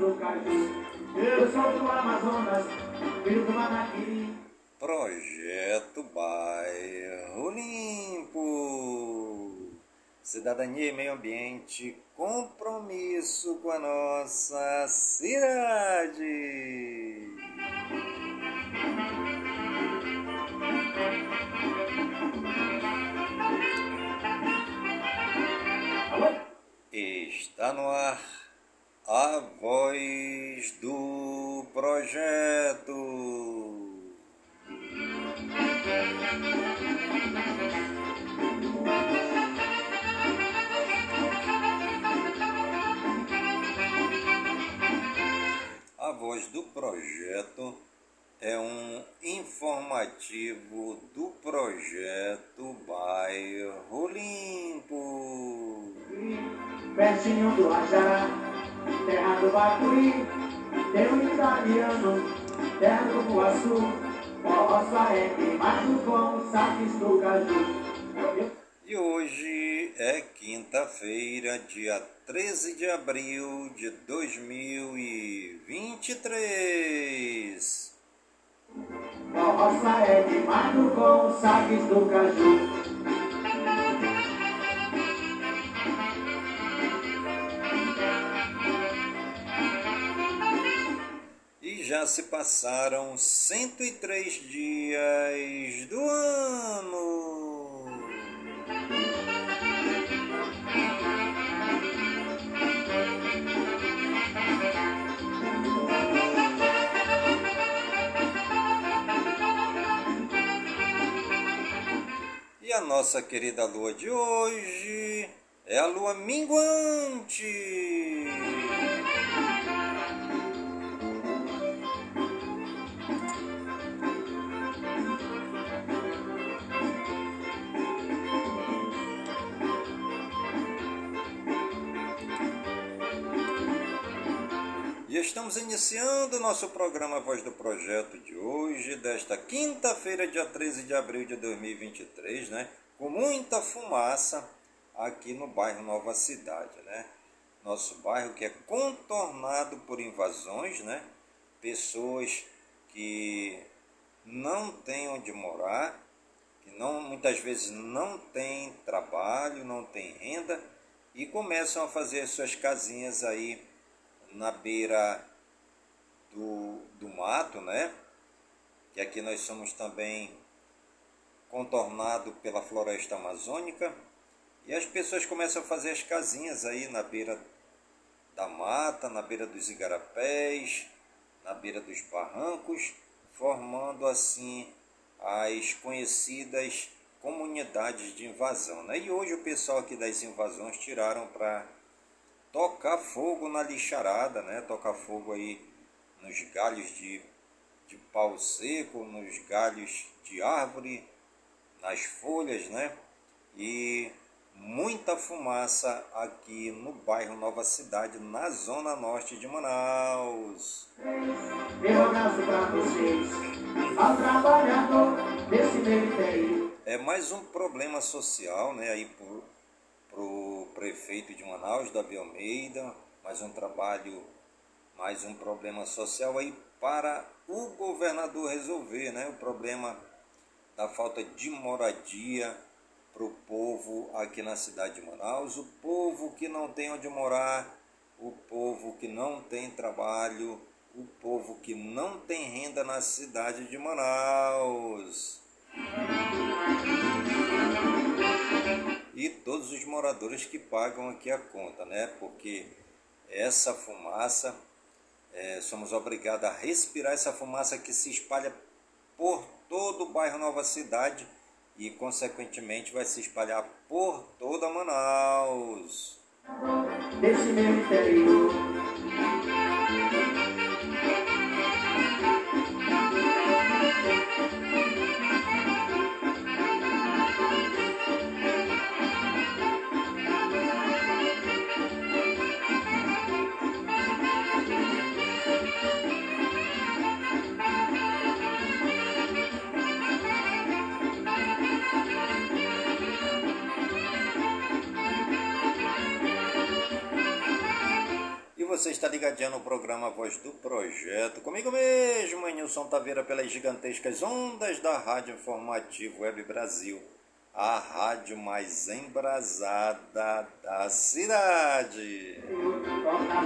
do caju. Eu sou do Amazonas, filho do Manaquiri. Projeto Bairro Limpo. Cidadania e meio ambiente, compromisso com a nossa cidade. Está no ar a voz do projeto. A voz do projeto é um informativo do projeto Bairro Limpo. Pertinho do Ajará, terra do Bacuri, tem um italiano, terra do Cupuaçu, roça é queimado com os saques do caju. E hoje é quinta-feira, dia 13 de abril de 2023. Roça é queimado com os saques do caju. Já se passaram 103 dias do ano. E a nossa querida lua de hoje é a lua minguante. Estamos iniciando o nosso programa Voz do Projeto de hoje, desta quinta-feira, dia 13 de abril de 2023, né? Com muita fumaça aqui no bairro Nova Cidade, né? Nosso bairro que é contornado por invasões, né? Pessoas que não têm onde morar, que não, muitas vezes não têm trabalho, não têm renda e começam a fazer as suas casinhas aí na beira do, do mato, né? Que aqui nós somos também contornado pela floresta amazônica. E as pessoas começam a fazer as casinhas aí na beira da mata, na beira dos igarapés, na beira dos barrancos, formando assim as conhecidas comunidades de invasão. Né? E hoje o pessoal aqui das invasões tiraram para tocar fogo na lixarada, né? Tocar fogo aí nos galhos de, de pau seco, nos galhos de árvore, nas folhas, né? E muita fumaça aqui no bairro Nova Cidade, na zona norte de Manaus. Meu abraço pra vocês, ao trabalhador desse ministério. É mais um problema social, né? Aí por, pro prefeito de Manaus, Davi Almeida, mais um trabalho, mais um problema social aí para o governador resolver, né? O problema da falta de moradia para o povo aqui na cidade de Manaus, o povo que não tem onde morar, o povo que não tem trabalho, o povo que não tem renda na cidade de Manaus. E todos os moradores que pagam aqui a conta, né? Porque essa fumaça, é, somos obrigados a respirar essa fumaça que se espalha por todo o bairro Nova Cidade e, consequentemente, vai se espalhar por toda Manaus. Desse meu interior. Ligadinha no programa Voz do Projeto. Comigo mesmo, Nilson Taveira, pelas gigantescas ondas da Rádio Informativo Web Brasil. A rádio mais embrasada da cidade. Toca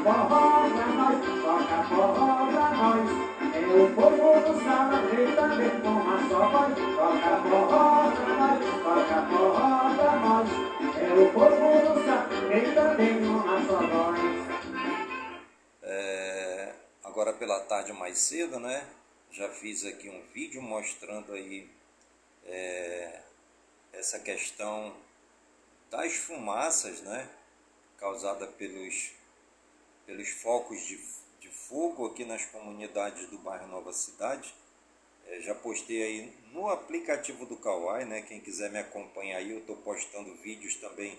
nós. É o povo do também com uma só voz. Toca nós, toca nós. É o povo uma só voz. É, agora pela tarde mais cedo, né? Já fiz aqui um vídeo mostrando aí é, essa questão das fumaças, né? Causada pelos, pelos focos de, de fogo aqui nas comunidades do bairro Nova Cidade. É, já postei aí no aplicativo do Kawai, né? Quem quiser me acompanhar aí, eu estou postando vídeos também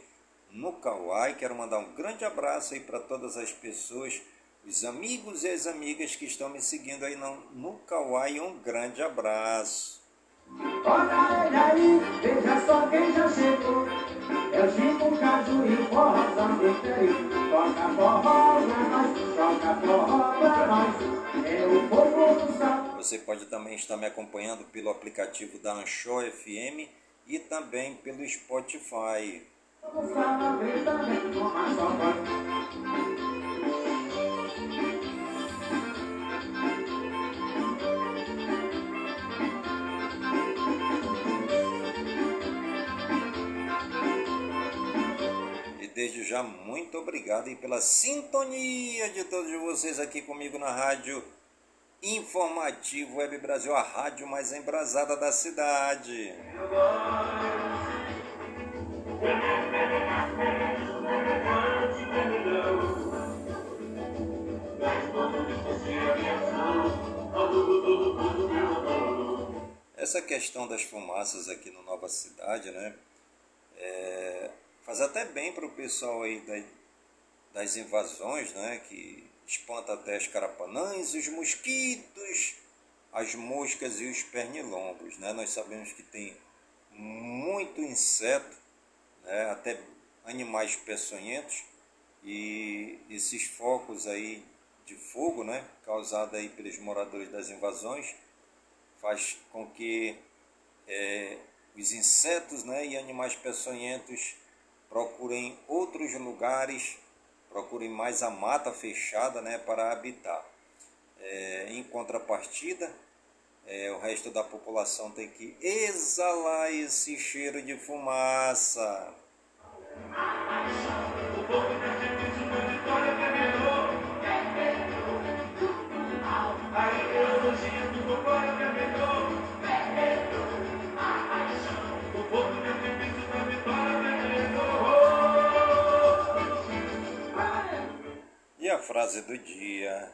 no Kawai. Quero mandar um grande abraço aí para todas as pessoas os amigos e as amigas que estão me seguindo aí no, no Kawaii, um grande abraço. Olha ele aí, veja só quem já chegou. Chico Caju e. Toca forró pra nós, toca forró pra nós. É o povo do sal. Você pode também estar me acompanhando pelo aplicativo da Anchor FM e também pelo Spotify. Desde já, muito obrigado e pela sintonia de todos vocês aqui comigo na rádio Informativo Web Brasil, a rádio mais embrasada da cidade. Essa questão das fumaças aqui no Nova Cidade, né? é, faz até bem para o pessoal aí da- das invasões, né? Que espanta até as carapanãs, os mosquitos, as moscas e os pernilongos, né? Nós sabemos que tem muito inseto, né? até animais peçonhentos e esses focos aí de fogo, né? Causado aí pelos moradores das invasões, faz com que é, os insetos né, e animais peçonhentos procurem outros lugares, procurem mais a mata fechada né, para habitar. É, em contrapartida, é, o resto da população tem que exalar esse cheiro de fumaça. Frase do dia: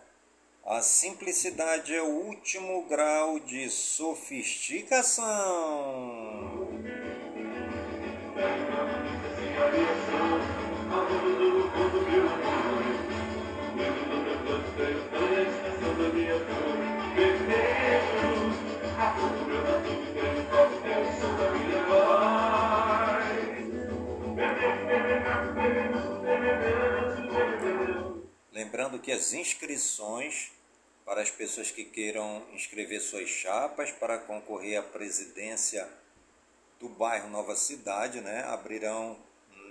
A simplicidade é o último grau de sofisticação. Que as inscrições para as pessoas que queiram inscrever suas chapas para concorrer à presidência do bairro Nova Cidade, né, abrirão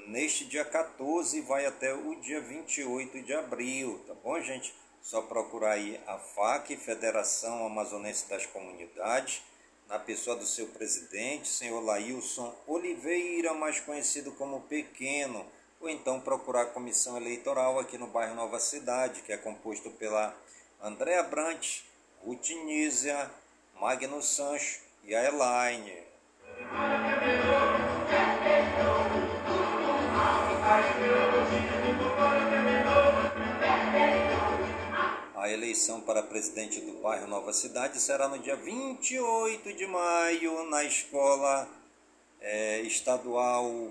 neste dia 14 e vai até o dia 28 de abril, tá bom, gente? Só procurar aí a FAC, Federação Amazonense das Comunidades, na pessoa do seu presidente, senhor Lailson Oliveira, mais conhecido como Pequeno, ou então procurar a comissão eleitoral aqui no bairro Nova Cidade, que é composto pela Andréa Brant, Ruth Nízia, Magno Sancho e a Elaine. A eleição para presidente do bairro Nova Cidade será no dia 28 de maio, na escola eh, estadual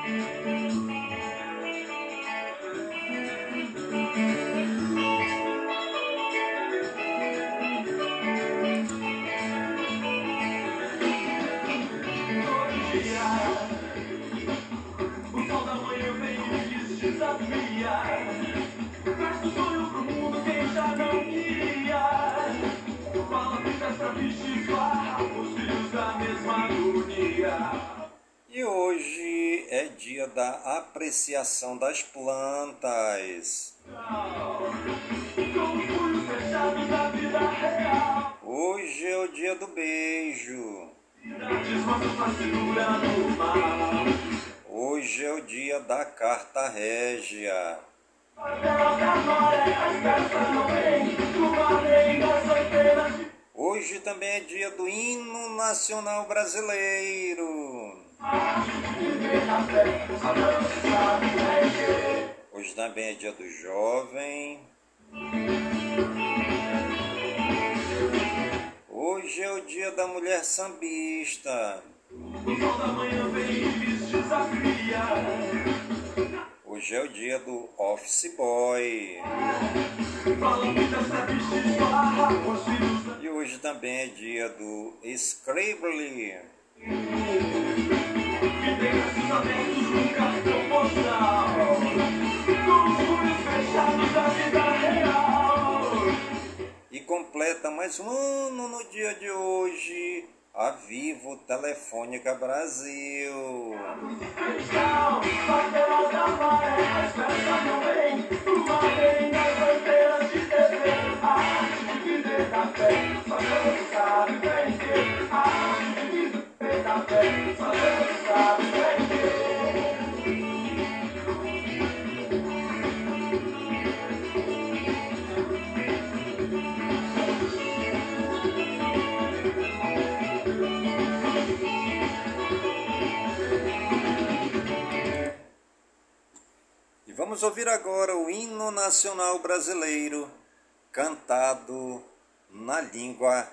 Hoje é dia da apreciação das plantas. Hoje é o dia do beijo. Hoje é o dia da carta régia. Hoje também é dia do hino nacional brasileiro. Hoje também é dia do jovem. Hoje é o dia da mulher sambista. Hoje é o dia do office boy. E hoje também é dia do Scribbly. E completa mais um ano no dia de hoje a Vivo Telefônica Brasil. E vamos ouvir agora o hino nacional brasileiro cantado na língua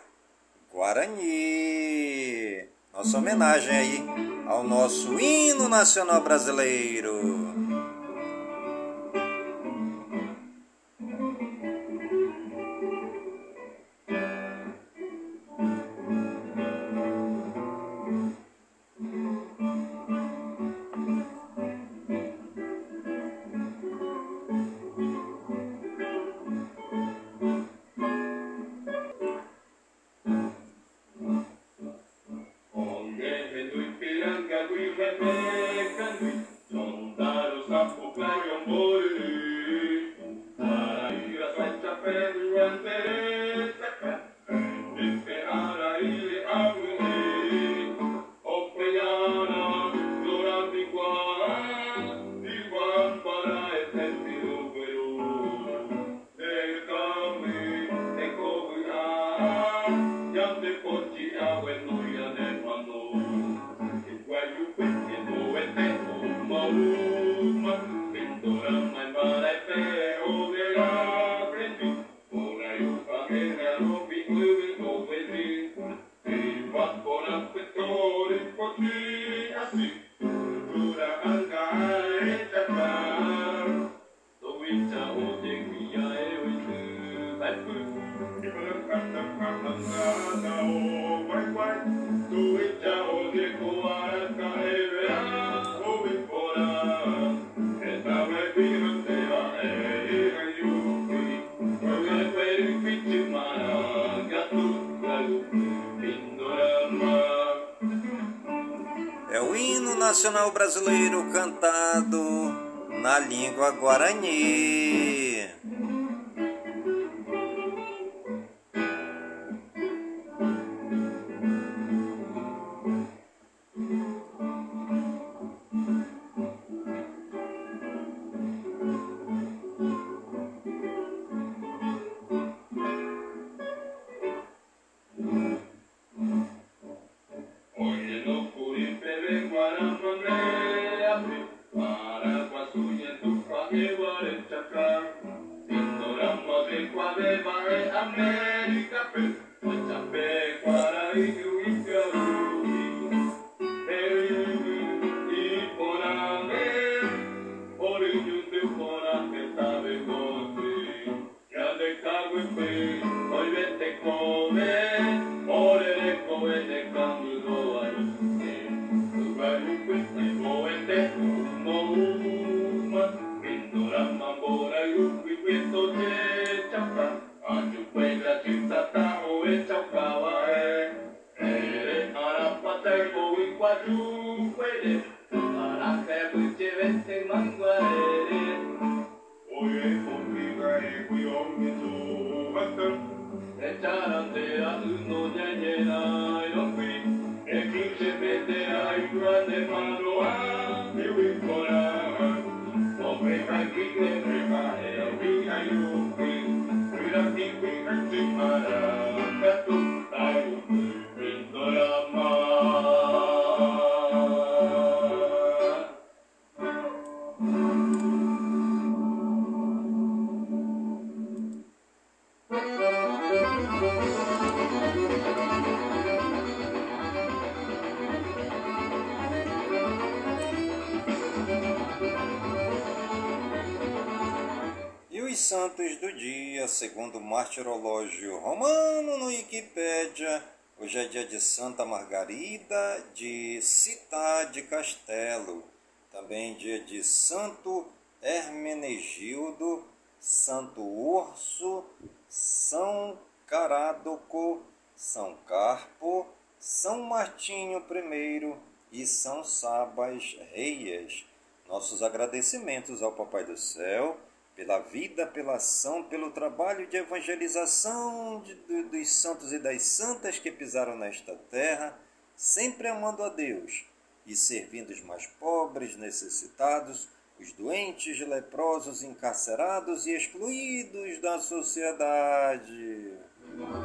guarani. Nossa homenagem aí ao nosso hino nacional brasileiro. É o hino nacional brasileiro cantado na língua guarani. Dia, segundo o martirológio romano no Wikipédia, hoje é dia de Santa Margarida de Cidade Castelo, também dia de Santo Hermenegildo, Santo Urso, São Carádoco, São Carpo, São Martinho I e São Sabas Reias. Nossos agradecimentos ao Papai do Céu pela vida, pela ação, pelo trabalho de evangelização de, de, dos santos e das santas que pisaram nesta terra, sempre amando a Deus e servindo os mais pobres, necessitados, os doentes, leprosos, encarcerados e excluídos da sociedade. Mas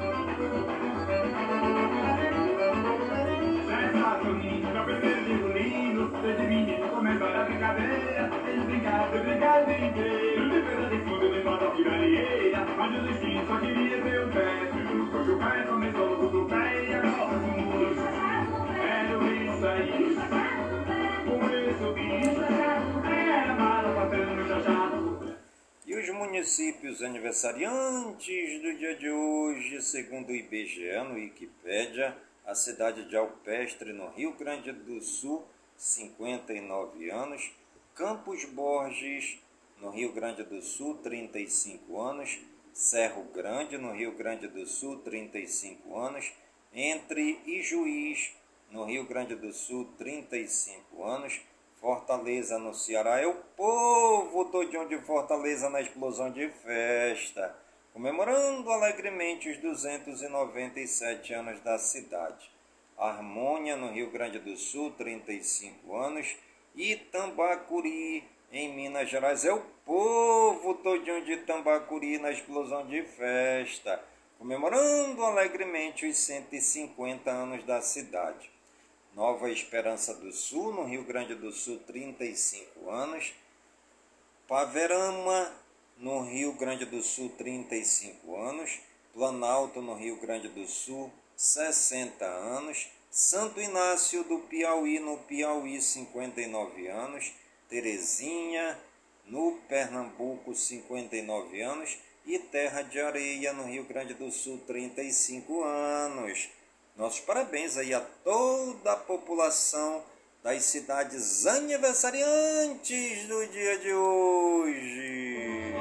municípios aniversariantes do dia de hoje, segundo o IBGE no Wikipédia, a cidade de Alpestre, no Rio Grande do Sul, 59 anos, Campos Borges, no Rio Grande do Sul, 35 anos, Cerro Grande, no Rio Grande do Sul, 35 anos, Entre e Juiz, no Rio Grande do Sul, 35 anos, Fortaleza, no Ceará. É o povo todinho de Fortaleza na explosão de festa, comemorando alegremente os 297 anos da cidade. Harmônia, no Rio Grande do Sul, 35 anos, e Tambacuri, em Minas Gerais. É o povo todinho de Tambacuri na explosão de festa, comemorando alegremente os 150 anos da cidade. Nova Esperança do Sul, no Rio Grande do Sul, 35 anos. Paverama, no Rio Grande do Sul, 35 anos. Planalto, no Rio Grande do Sul, 60 anos. Santo Inácio do Piauí, no Piauí, 59 anos. Terezinha, no Pernambuco, 59 anos, e Terra de Areia, no Rio Grande do Sul, 35 anos. Nossos parabéns aí a toda a população das cidades aniversariantes do dia de hoje.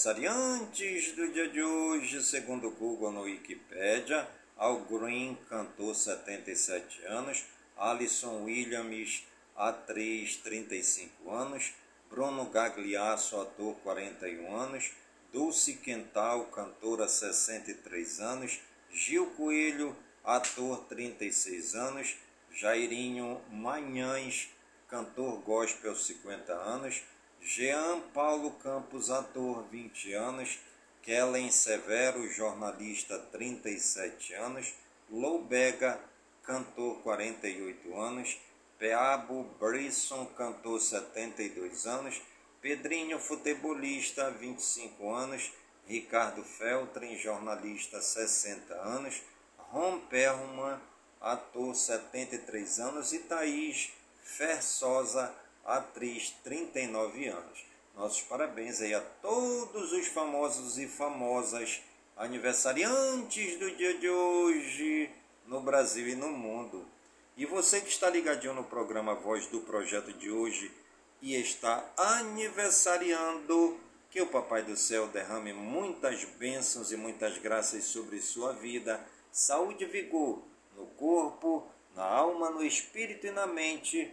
Aniversariantes do dia de hoje, segundo o Google no Wikipedia, Al Green, cantor 77 anos, Alison Williams, atriz 35 anos, Bruno Gagliasso, ator 41 anos, Dulce Quental, cantora 63 anos, Gil Coelho, ator 36 anos, Jairinho Manhães, cantor gospel 50 anos, Jean Paulo Campos, ator, 20 anos. Kellen Severo, jornalista, 37 anos. Loubega, cantor, 48 anos. Peabo Brisson, cantor, 72 anos. Pedrinho, futebolista, 25 anos. Ricardo Feltrin, jornalista, 60 anos. Ron Perlman, ator, 73 anos, e Thaís Fersosa, atriz, 39 anos. Nossos parabéns aí a todos os famosos e famosas aniversariantes do dia de hoje no Brasil e no mundo. E você que está ligadinho no programa Voz do Projeto de hoje e está aniversariando, que o Papai do Céu derrame muitas bênçãos e muitas graças sobre sua vida, saúde e vigor no corpo, na alma, no espírito e na mente,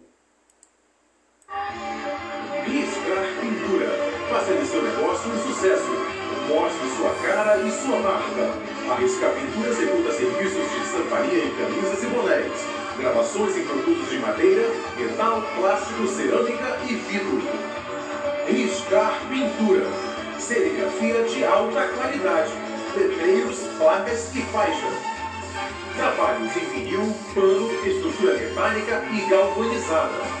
Riscar Pintura, fazendo seu negócio um sucesso. Mostre sua cara e sua marca. A Riscar Pintura executa serviços de estamparia em camisas e bonés, gravações em produtos de madeira, metal, plástico, cerâmica e vidro. Riscar Pintura, serigrafia de alta qualidade, letreiros, placas e faixas. Trabalhos em vinil, pano, estrutura metálica e galvanizada.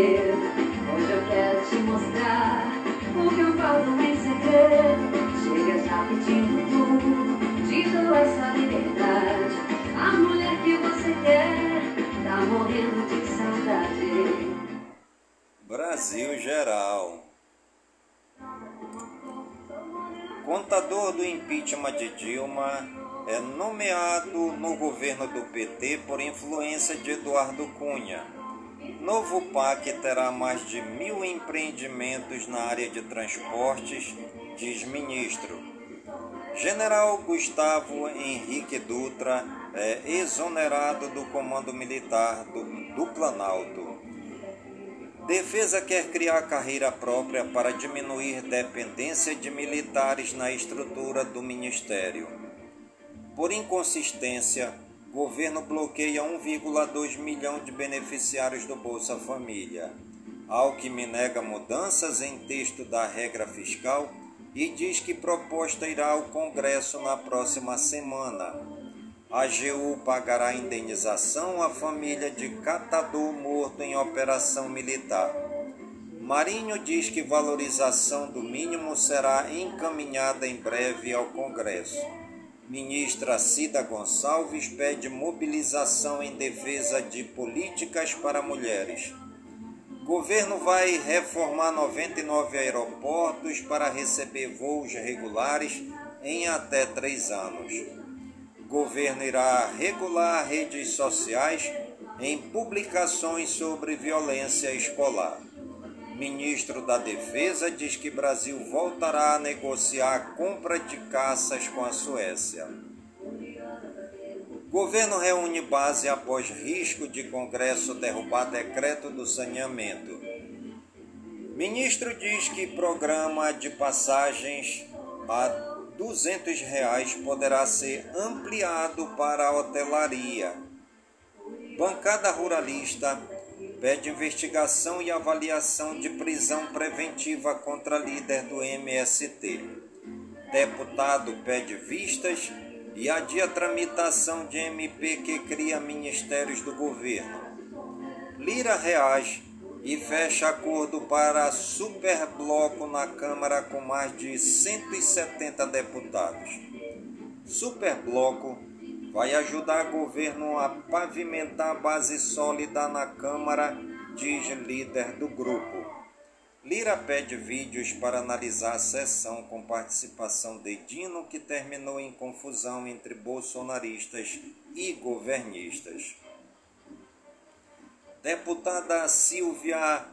Hoje eu quero te mostrar o que eu falo em segredo. Chega já pedindo tudo, te dou essa liberdade. A mulher que você quer tá morrendo de saudade. Brasil Geral. Contador do impeachment de Dilma é nomeado no governo do PT por influência de Eduardo Cunha. Novo PAC terá mais de mil empreendimentos na área de transportes, diz ministro. General Gustavo Henrique Dutra é exonerado do comando militar do, do Planalto. Defesa quer criar carreira própria para diminuir dependência de militares na estrutura do ministério. Por inconsistência, governo bloqueia 1,2 milhão de beneficiários do Bolsa Família. Alckmin nega mudanças em texto da regra fiscal e diz que proposta irá ao Congresso na próxima semana. A AGU pagará indenização à família de catador morto em operação militar. Marinho diz que valorização do mínimo será encaminhada em breve ao Congresso. Ministra Cida Gonçalves pede mobilização em defesa de políticas para mulheres. Governo vai reformar 99 aeroportos para receber voos regulares em até três anos. Governo irá regular redes sociais em publicações sobre violência escolar. Ministro da Defesa diz que Brasil voltará a negociar a compra de caças com a Suécia. Governo reúne base após risco de Congresso derrubar decreto do saneamento. Ministro diz que programa de passagens a 200 reais poderá ser ampliado para a hotelaria. Bancada Ruralista pede investigação e avaliação de prisão preventiva contra líder do MST. Deputado pede vistas e adia tramitação de MP que cria ministérios do governo. Lira reage e fecha acordo para superbloco na Câmara com mais de 170 deputados. Superbloco vai ajudar o governo a pavimentar base sólida na Câmara, diz líder do grupo. Lira pede vídeos para analisar a sessão com participação de Dino, que terminou em confusão entre bolsonaristas e governistas. Deputada Silvia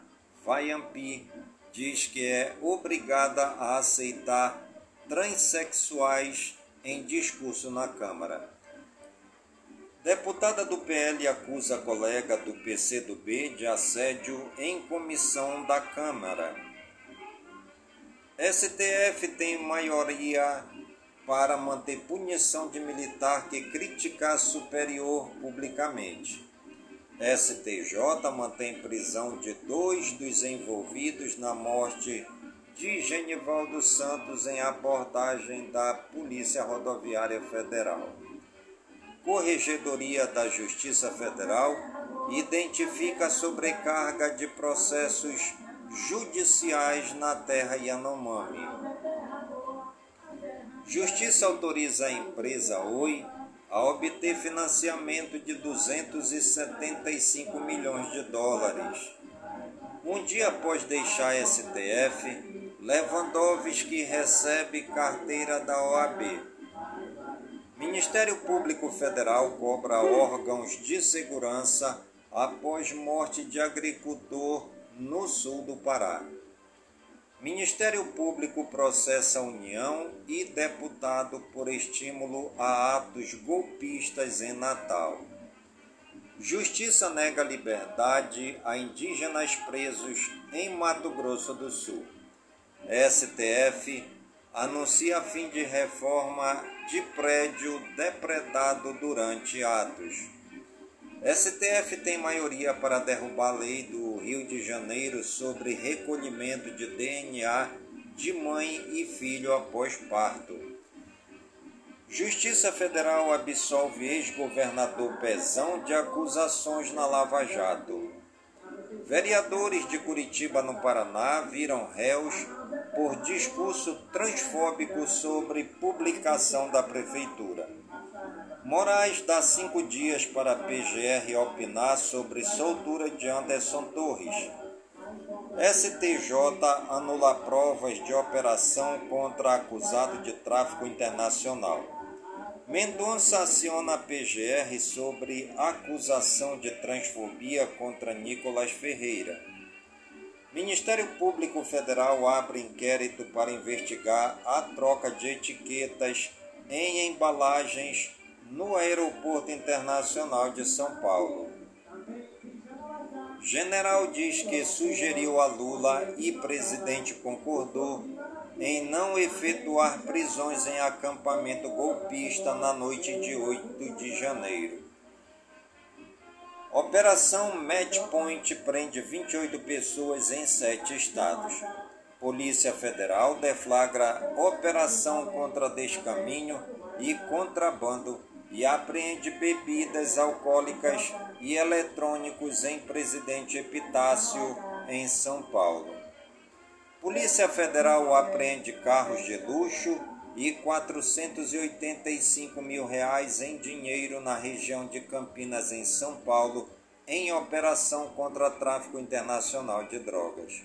Vaiampi diz que é obrigada a aceitar transexuais em discurso na Câmara. Deputada do PL acusa colega do PCdoB de assédio em comissão da Câmara. STF tem maioria para manter punição de militar que criticar superior publicamente. STJ mantém prisão de dois dos envolvidos na morte de Genivaldo Santos em abordagem da Polícia Rodoviária Federal. Corregedoria da Justiça Federal identifica sobrecarga de processos judiciais na terra Yanomami. Justiça autoriza a empresa Oi a obter financiamento de 275 milhões de dólares. Um dia após deixar a STF, Lewandowski recebe carteira da OAB. Ministério Público Federal cobra órgãos de segurança após morte de agricultor no sul do Pará. Ministério Público processa União e deputado por estímulo a atos golpistas em Natal. Justiça nega liberdade a indígenas presos em Mato Grosso do Sul. STF anuncia fim de reforma de prédio depredado durante atos. STF tem maioria para derrubar a lei do Rio de Janeiro sobre recolhimento de DNA de mãe e filho após parto. Justiça Federal absolve ex-governador Pezão de acusações na Lava Jato. Vereadores de Curitiba, no Paraná, viram réus por discurso transfóbico sobre publicação da prefeitura. Moraes dá cinco dias para a PGR opinar sobre soltura de Anderson Torres. STJ anula provas de operação contra acusado de tráfico internacional. Mendonça aciona a PGR sobre acusação de transfobia contra Nicolas Ferreira. Ministério Público Federal abre inquérito para investigar a troca de etiquetas em embalagens no Aeroporto Internacional de São Paulo. General diz que sugeriu a Lula e presidente concordou em não efetuar prisões em acampamento golpista na noite de 8 de janeiro. Operação Match Point prende 28 pessoas em sete estados. Polícia Federal deflagra operação contra descaminho e contrabando e apreende bebidas alcoólicas e eletrônicos em Presidente Epitácio, em São Paulo. Polícia Federal apreende carros de luxo e 485 mil reais em dinheiro na região de Campinas, em São Paulo, em operação contra tráfico internacional de drogas.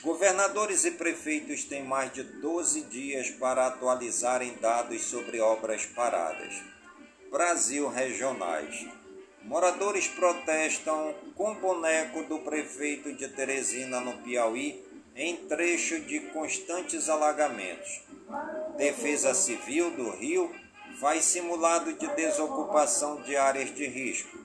Governadores e prefeitos têm mais de 12 dias para atualizarem dados sobre obras paradas. Brasil regionais. Moradores protestam com boneco do prefeito de Teresina, no Piauí, em trecho de constantes alagamentos. Defesa Civil do Rio faz simulado de desocupação de áreas de risco.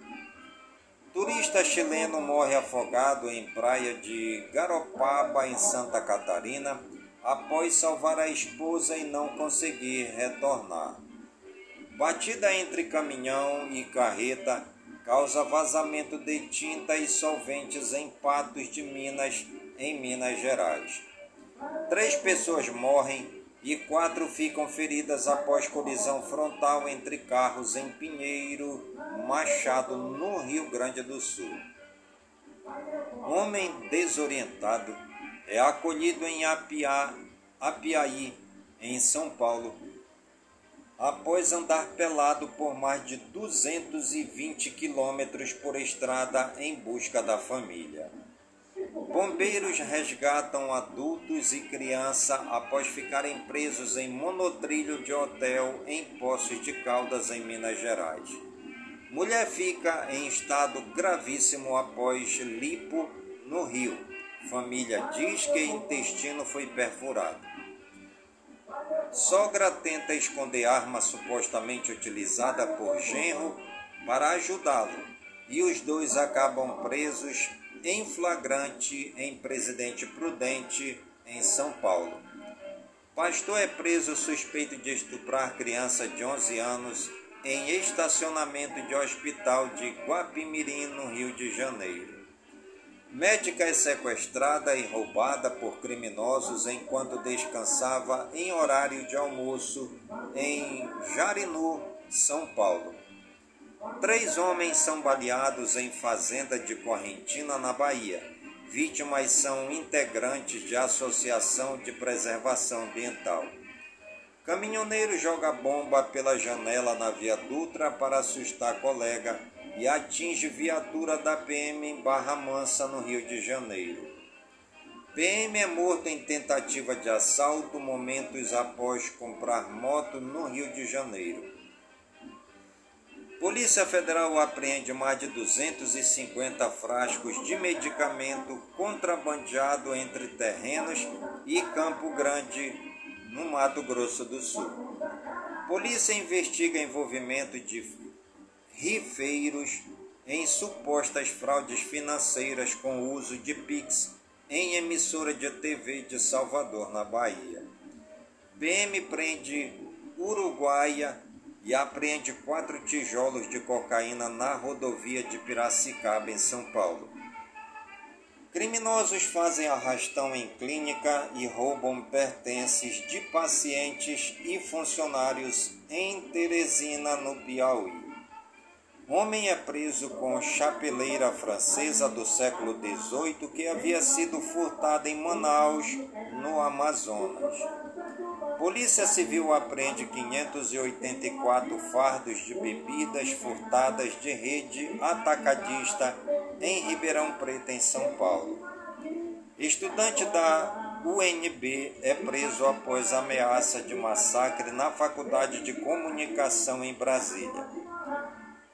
Turista chileno morre afogado em praia de Garopaba, em Santa Catarina, após salvar a esposa e não conseguir retornar. Batida entre caminhão e carreta causa vazamento de tinta e solventes em Patos de Minas, em Minas Gerais. Três pessoas morrem e quatro ficam feridas após colisão frontal entre carros em Pinheiro, Machado, no Rio Grande do Sul. Homem desorientado é acolhido em Apiá, Apiaí, em São Paulo, após andar pelado por mais de 220 quilômetros por estrada em busca da família. Bombeiros resgatam adultos e criança após ficarem presos em monotrilho de hotel em Poços de Caldas, em Minas Gerais. Mulher fica em estado gravíssimo após lipo no Rio. Família diz que intestino foi perfurado. Sogra tenta esconder arma supostamente utilizada por genro para ajudá-lo e os dois acabam presos em flagrante em Presidente Prudente, em São Paulo. Pastor é preso suspeito de estuprar criança de 11 anos em estacionamento de hospital de Guapimirim, no Rio de Janeiro. Médica é sequestrada e roubada por criminosos enquanto descansava em horário de almoço em Jarinu, São Paulo. Três homens são baleados em fazenda de Correntina, na Bahia. Vítimas são integrantes de Associação de Preservação Ambiental. Caminhoneiro joga bomba pela janela na Via Dutra para assustar colega e atinge viatura da PM em Barra Mansa, no Rio de Janeiro. PM é morto em tentativa de assalto momentos após comprar moto no Rio de Janeiro. Polícia Federal apreende mais de 250 frascos de medicamento contrabandeado entre terrenos e Campo Grande, no Mato Grosso do Sul. Polícia investiga envolvimento de rifeiros em supostas fraudes financeiras com uso de Pix em emissora de TV de Salvador, na Bahia. PM prende Uruguaia e apreende quatro tijolos de cocaína na rodovia de Piracicaba, em São Paulo. Criminosos fazem arrastão em clínica e roubam pertences de pacientes e funcionários em Teresina, no Piauí. Homem é preso com chapeleira francesa do século XVIII que havia sido furtada em Manaus, no Amazonas. Polícia Civil apreende 584 fardos de bebidas furtadas de rede atacadista em Ribeirão Preto, em São Paulo. Estudante da UNB é preso após ameaça de massacre na Faculdade de Comunicação em Brasília.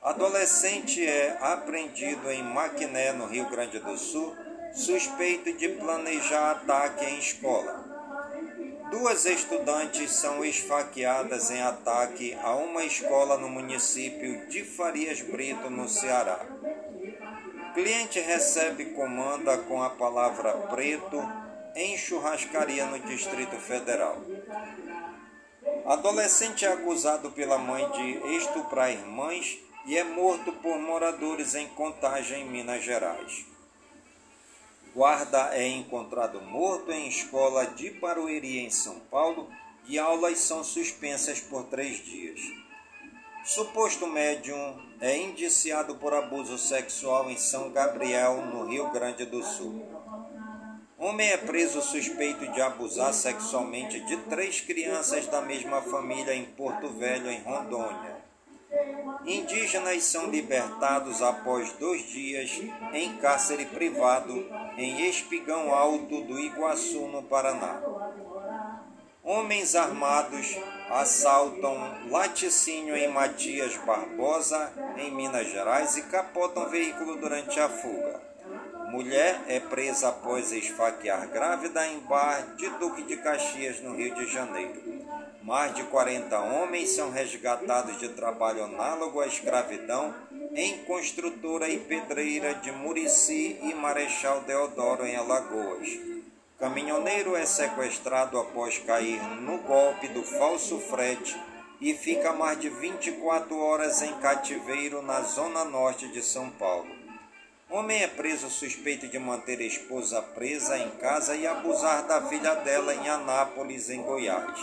Adolescente é apreendido em Maquiné, no Rio Grande do Sul, suspeito de planejar ataque em escola. Duas estudantes são esfaqueadas em ataque a uma escola no município de Farias Brito, no Ceará. Cliente recebe comanda com a palavra preto em churrascaria no Distrito Federal. Adolescente é acusado pela mãe de estuprar irmãs e é morto por moradores em Contagem, Minas Gerais. Guarda é encontrado morto em escola de Barueri, em São Paulo, e aulas são suspensas por três dias. Suposto médium é indiciado por abuso sexual em São Gabriel, no Rio Grande do Sul. Homem é preso suspeito de abusar sexualmente de três crianças da mesma família em Porto Velho, em Rondônia. Indígenas são libertados após dois dias em cárcere privado em Espigão Alto do Iguaçu, no Paraná. Homens armados assaltam laticínio em Matias Barbosa, em Minas Gerais, e capotam veículo durante a fuga. Mulher é presa após esfaquear grávida em bar de Duque de Caxias, no Rio de Janeiro. Mais de 40 homens são resgatados de trabalho análogo à escravidão em construtora e pedreira de Murici e Marechal Deodoro, em Alagoas. Caminhoneiro é sequestrado após cair no golpe do falso frete e fica mais de 24 horas em cativeiro na zona norte de São Paulo. Homem é preso suspeito de manter a esposa presa em casa e abusar da filha dela em Anápolis, em Goiás.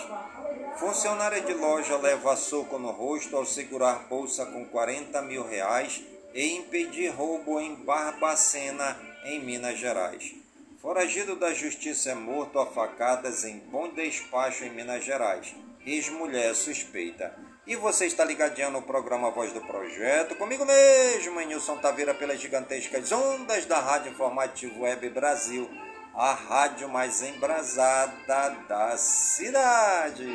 Funcionária de loja leva soco no rosto ao segurar bolsa com 40 mil reais e impedir roubo em Barbacena, em Minas Gerais. Foragido da justiça é morto a facadas em Bom Despacho, em Minas Gerais. Ex-mulher suspeita. E você está ligadinho no programa Voz do Projeto, comigo mesmo, Nilson Taveira, pelas gigantescas ondas da Rádio Informativo Web Brasil, a rádio mais embrasada da cidade.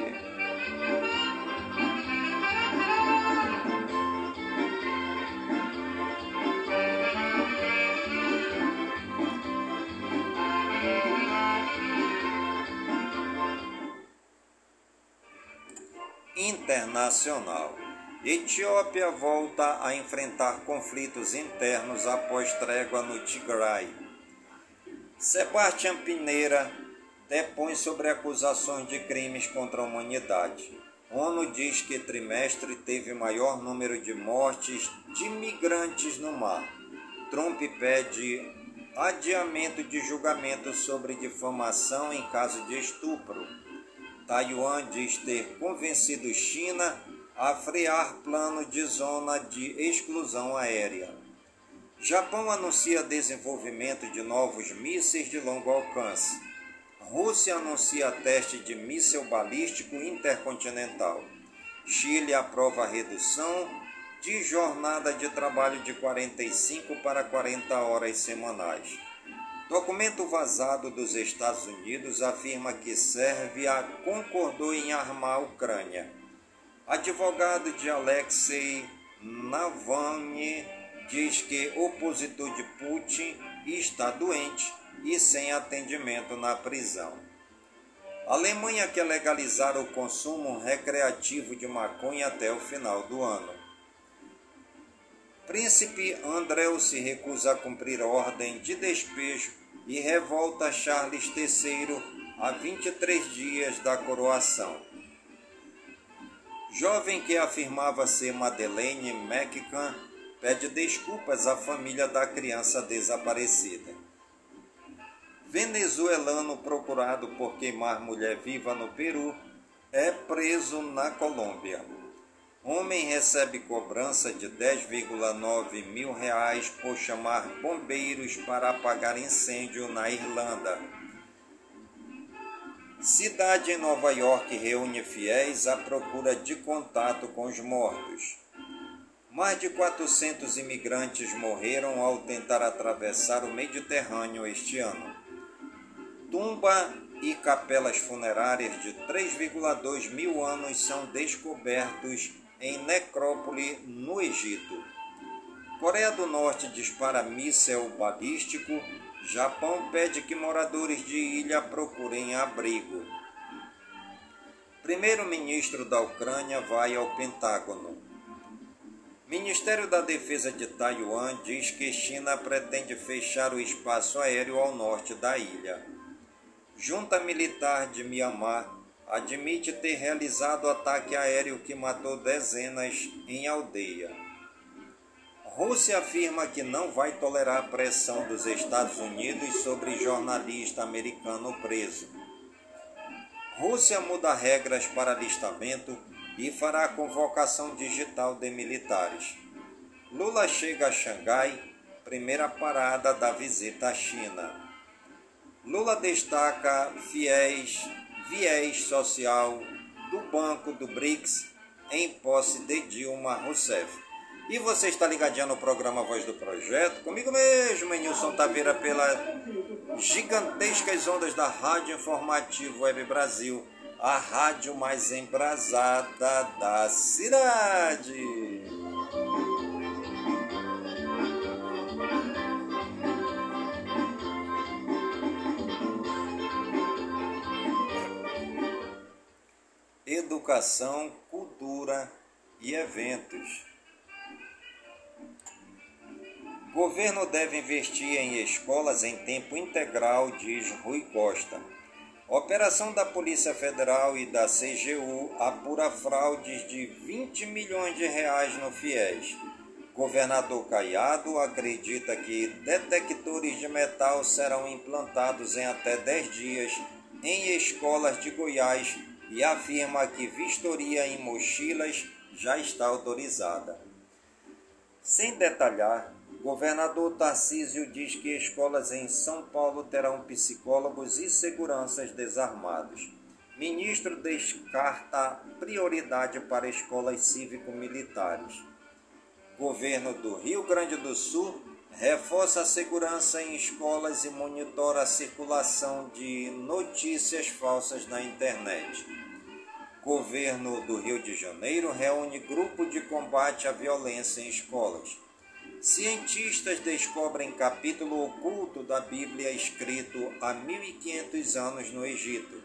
Internacional. Etiópia volta a enfrentar conflitos internos após trégua no Tigray. Sebastião Pineira depõe sobre acusações de crimes contra a humanidade. ONU diz que trimestre teve maior número de mortes de migrantes no mar. Trump pede adiamento de julgamento sobre difamação em caso de estupro. Taiwan diz ter convencido China a frear plano de zona de exclusão aérea. Japão anuncia desenvolvimento de novos mísseis de longo alcance. Rússia anuncia teste de míssil balístico intercontinental. Chile aprova redução de jornada de trabalho de 45 para 40 horas semanais. Documento vazado dos Estados Unidos afirma que Sérvia concordou em armar a Ucrânia. Advogado de Alexei Navalny diz que opositor de Putin está doente e sem atendimento na prisão. Alemanha quer legalizar o consumo recreativo de maconha até o final do ano. Príncipe Andréu se recusa a cumprir ordem de despejo e revolta Charles III a 23 dias da coroação. Jovem que afirmava ser Madeleine McCann pede desculpas à família da criança desaparecida. Venezuelano procurado por queimar mulher viva no Peru é preso na Colômbia. Homem recebe cobrança de 10,9 mil reais por chamar bombeiros para apagar incêndio na Irlanda. Cidade em Nova York reúne fiéis à procura de contato com os mortos. Mais de 400 imigrantes morreram ao tentar atravessar o Mediterrâneo este ano. Tumba e capelas funerárias de 3,2 mil anos são descobertos em necrópole no Egito. Coreia do Norte dispara míssel balístico. Japão pede que moradores de ilha procurem abrigo. Primeiro-ministro da Ucrânia vai ao Pentágono. Ministério da Defesa de Taiwan diz que China pretende fechar o espaço aéreo ao norte da ilha. Junta militar de Mianmar admite ter realizado ataque aéreo que matou dezenas em aldeia. Rússia afirma que não vai tolerar pressão dos Estados Unidos sobre jornalista americano preso. Rússia muda regras para alistamento e fará convocação digital de militares. Lula chega a Xangai, primeira parada da visita à China. Lula destaca fiéis viés social do Banco do BRICS em posse de Dilma Rousseff. E você está ligadinho no programa Voz do Projeto, comigo mesmo, Nilson Taveira, pelas gigantescas ondas da Rádio Informativo Web Brasil, a rádio mais embrasada da cidade. Educação, cultura e eventos. Governo deve investir em escolas em tempo integral, diz Rui Costa. Operação da Polícia Federal e da CGU apura fraudes de 20 milhões de reais no FIES. Governador Caiado acredita que detectores de metal serão implantados em até 10 dias em escolas de Goiás e afirma que vistoria em mochilas já está autorizada. Sem detalhar, governador Tarcísio diz que escolas em São Paulo terão psicólogos e seguranças desarmados. Ministro descarta prioridade para escolas cívico-militares. Governo do Rio Grande do Sul reforça a segurança em escolas e monitora a circulação de notícias falsas na internet. Governo do Rio de Janeiro reúne grupo de combate à violência em escolas. Cientistas descobrem capítulo oculto da Bíblia escrito há 1500 anos no Egito.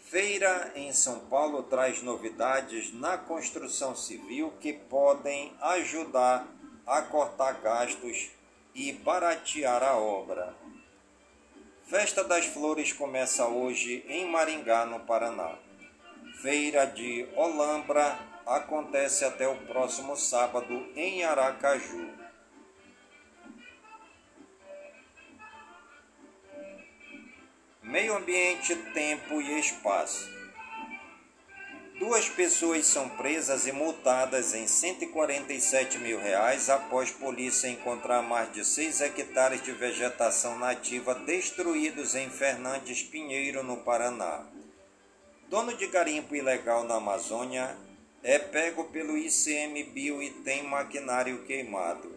Feira em São Paulo traz novidades na construção civil que podem ajudar a cortar gastos e baratear a obra. Festa das Flores começa hoje em Maringá, no Paraná. Feira de Olambra acontece até o próximo sábado em Aracaju. Meio ambiente, tempo e espaço. Duas pessoas são presas e multadas em 147 mil reais após polícia encontrar mais de 6 hectares de vegetação nativa destruídos em Fernandes Pinheiro, no Paraná. Dono de garimpo ilegal na Amazônia é pego pelo ICMBio e tem maquinário queimado.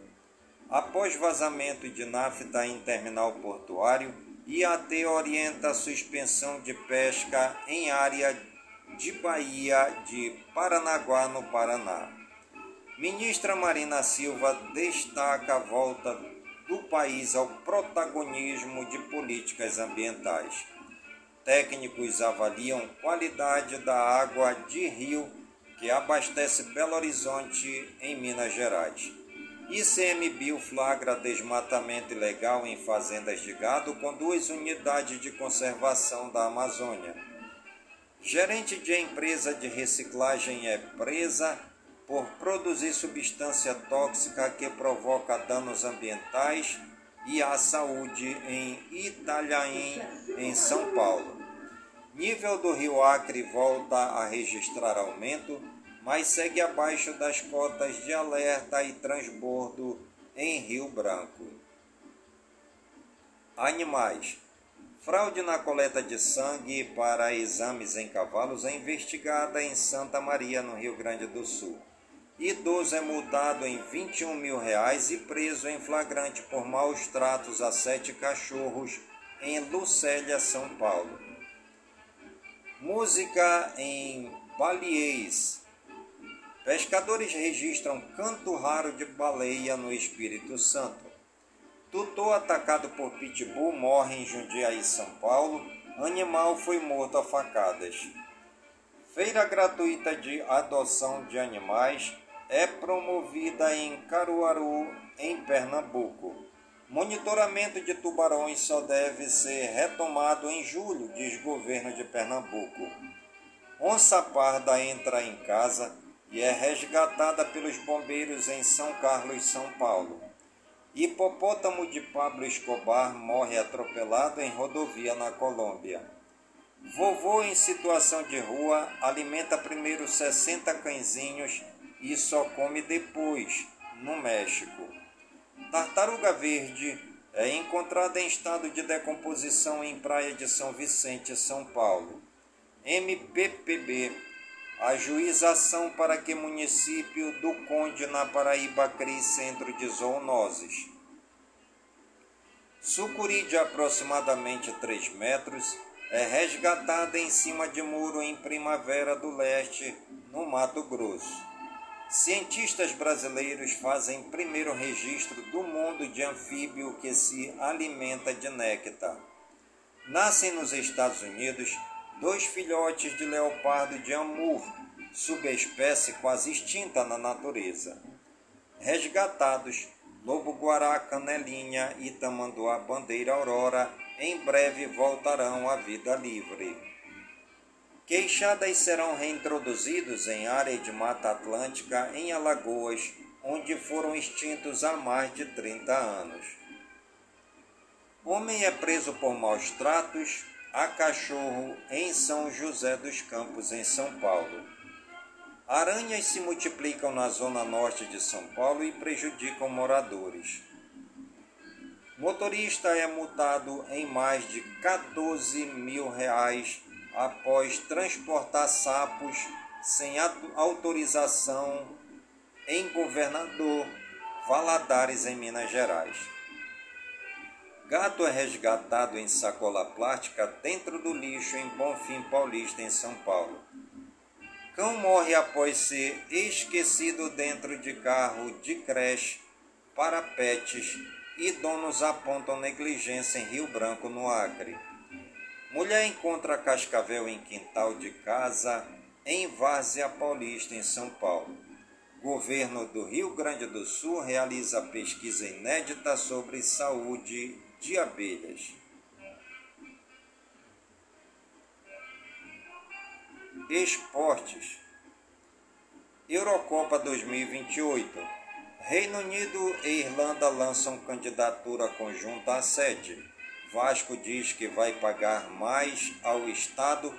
Após vazamento de nafta em terminal portuário, IAT orienta a suspensão de pesca em área de Bahia de Paranaguá, no Paraná. Ministra Marina Silva destaca a volta do país ao protagonismo de políticas ambientais. Técnicos avaliam qualidade da água de rio que abastece Belo Horizonte, em Minas Gerais. ICMBio flagra desmatamento ilegal em fazendas de gado com duas unidades de conservação da Amazônia. Gerente de empresa de reciclagem é presa por produzir substância tóxica que provoca danos ambientais e à saúde em Italhaém, em São Paulo. Nível do rio Acre volta a registrar aumento, mas segue abaixo das cotas de alerta e transbordo em Rio Branco. Animais. Fraude na coleta de sangue para exames em cavalos é investigada em Santa Maria, no Rio Grande do Sul. Idoso é multado em 21 mil reais e preso em flagrante por maus tratos a sete cachorros em Lucélia, São Paulo. Música em Baliês. Pescadores registram canto raro de baleia no Espírito Santo. Tutor atacado por pitbull morre em Jundiaí, São Paulo. Animal foi morto a facadas. Feira gratuita de adoção de animais é promovida em Caruaru, em Pernambuco. Monitoramento de tubarões só deve ser retomado em julho, diz governo de Pernambuco. Onça parda entra em casa e é resgatada pelos bombeiros em São Carlos, São Paulo. Hipopótamo de Pablo Escobar morre atropelado em rodovia na Colômbia. Vovô em situação de rua alimenta primeiro 60 cãezinhos e só come depois, no México. Tartaruga verde é encontrada em estado de decomposição em Praia de São Vicente, São Paulo. MPPB Ajuização para que município do Conde na Paraíba crie centro de zoonoses. Sucuri de aproximadamente 3 metros é resgatada em cima de muro em Primavera do Leste, no Mato Grosso. Cientistas brasileiros fazem primeiro registro do mundo de anfíbio que se alimenta de néctar. Nascem nos Estados Unidos dois filhotes de leopardo de Amur, subespécie quase extinta na natureza. Resgatados, lobo-guará, canelinha e tamanduá bandeira aurora em breve voltarão à vida livre. Queixadas serão reintroduzidos em área de Mata Atlântica em Alagoas, onde foram extintos há mais de 30 anos. Homem é preso por maus tratos, a cachorro em São José dos Campos, em São Paulo. Aranhas se multiplicam na zona norte de São Paulo e prejudicam moradores. Motorista é multado em mais de 14 mil reais após transportar sapos sem autorização em Governador Valadares, em Minas Gerais. Gato é resgatado em sacola plástica dentro do lixo em Bonfim Paulista, em São Paulo. Cão morre após ser esquecido dentro de carro de creche para pets e donos apontam negligência em Rio Branco, no Acre. Mulher encontra cascavel em quintal de casa em Várzea Paulista, em São Paulo. Governo do Rio Grande do Sul realiza pesquisa inédita sobre saúde de abelhas. Esportes. Eurocopa 2028. Reino Unido e Irlanda lançam candidatura conjunta à sede. Vasco diz que vai pagar mais ao Estado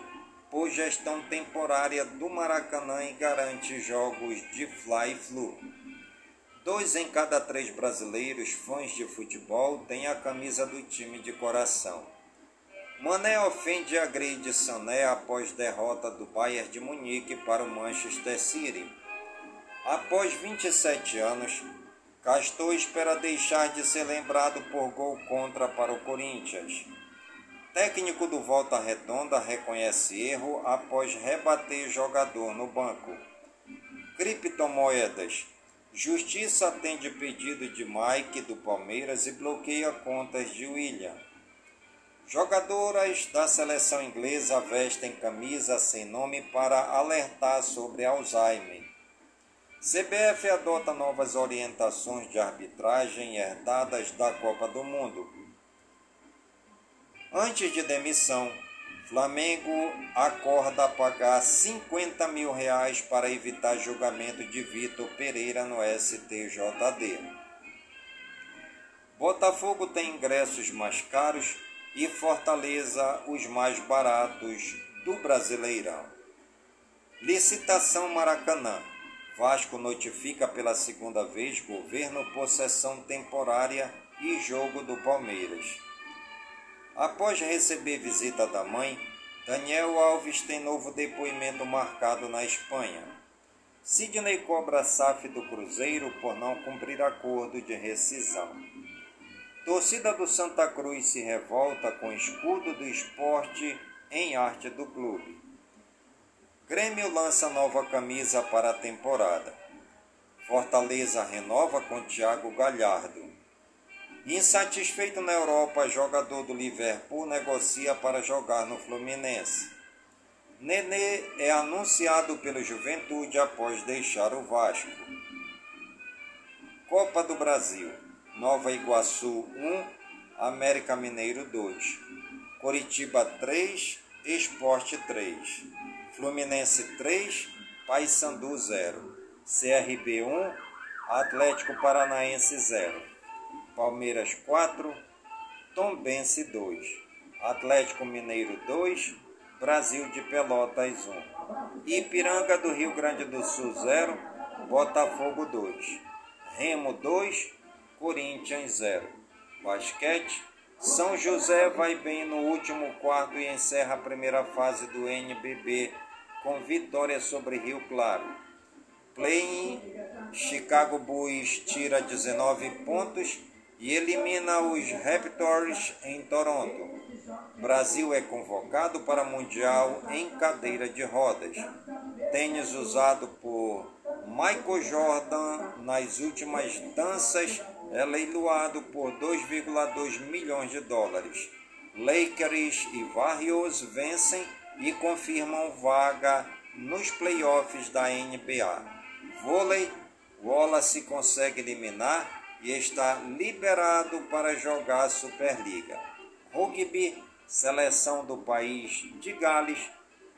por gestão temporária do Maracanã e garante jogos de Fly-Flu. Dois em cada três brasileiros fãs de futebol têm a camisa do time de coração. Mané ofende e agride Sané após derrota do Bayern de Munique para o Manchester City. Após 27 anos, Castor espera deixar de ser lembrado por gol contra para o Corinthians. Técnico do Volta Redonda reconhece erro após rebater jogador no banco. Criptomoedas. Justiça atende pedido de Mike do Palmeiras e bloqueia contas de William. Jogadoras da seleção inglesa vestem camisa sem nome para alertar sobre Alzheimer. CBF adota novas orientações de arbitragem herdadas da Copa do Mundo. Antes de demissão, Flamengo acorda pagar 50 mil reais para evitar julgamento de Vitor Pereira no STJD. Botafogo tem ingressos mais caros e Fortaleza os mais baratos do Brasileirão. Licitação Maracanã. Vasco notifica pela segunda vez governo possessão temporária e jogo do Palmeiras. Após receber visita da mãe, Daniel Alves tem novo depoimento marcado na Espanha. Sidney cobra SAF do Cruzeiro por não cumprir acordo de rescisão. Torcida do Santa Cruz se revolta com escudo do esporte em arte do clube. Grêmio lança nova camisa para a temporada. Fortaleza renova com Thiago Galhardo. Insatisfeito na Europa, jogador do Liverpool negocia para jogar no Fluminense. Nenê é anunciado pelo Juventude após deixar o Vasco. Copa do Brasil. Nova Iguaçu 1, América Mineiro 2. Coritiba 3, Esporte 3. Fluminense 3, Paysandu 0. CRB 1, Atlético Paranaense 0. Palmeiras 4, Tombense 2. Atlético Mineiro 2, Brasil de Pelotas 1. Ipiranga do Rio Grande do Sul 0, Botafogo 2. Remo 2, Corinthians 0. Basquete, São José vai bem no último quarto e encerra a primeira fase do NBB com vitória sobre Rio Claro. Play-in, Chicago Bulls tira 19 pontos e elimina os Raptors em Toronto. Brasil é convocado para Mundial em cadeira de rodas. Tênis usado por Michael Jordan nas últimas danças é leiloado por 2,2 milhões de dólares. Lakers e Warriors vencem e confirmam vaga nos playoffs da NBA. Vôlei, Wallace consegue eliminar e está liberado para jogar Superliga. Rugby, seleção do país de Gales,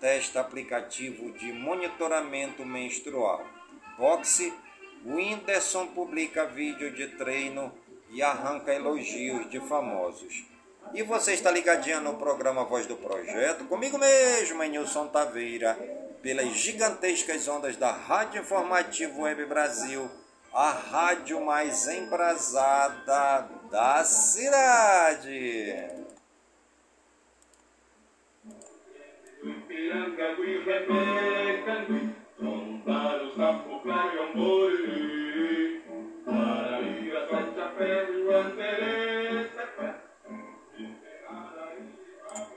testa aplicativo de monitoramento menstrual. Boxe, Whindersson publica vídeo de treino e arranca elogios de famosos. E você está ligadinha no programa Voz do Projeto, comigo mesmo, Nilson Taveira, pelas gigantescas ondas da Rádio Informativo Web Brasil, a rádio mais embrasada da cidade.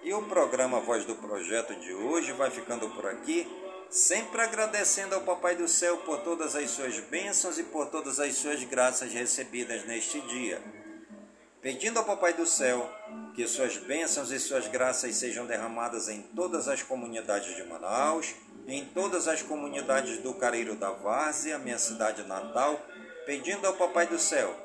E o programa Voz do Projeto de hoje vai ficando por aqui, sempre agradecendo ao Papai do Céu por todas as suas bênçãos e por todas as suas graças recebidas neste dia. Pedindo ao Papai do Céu que suas bênçãos e suas graças sejam derramadas em todas as comunidades de Manaus, em todas as comunidades do Careiro da Várzea, minha cidade natal, pedindo ao Papai do Céu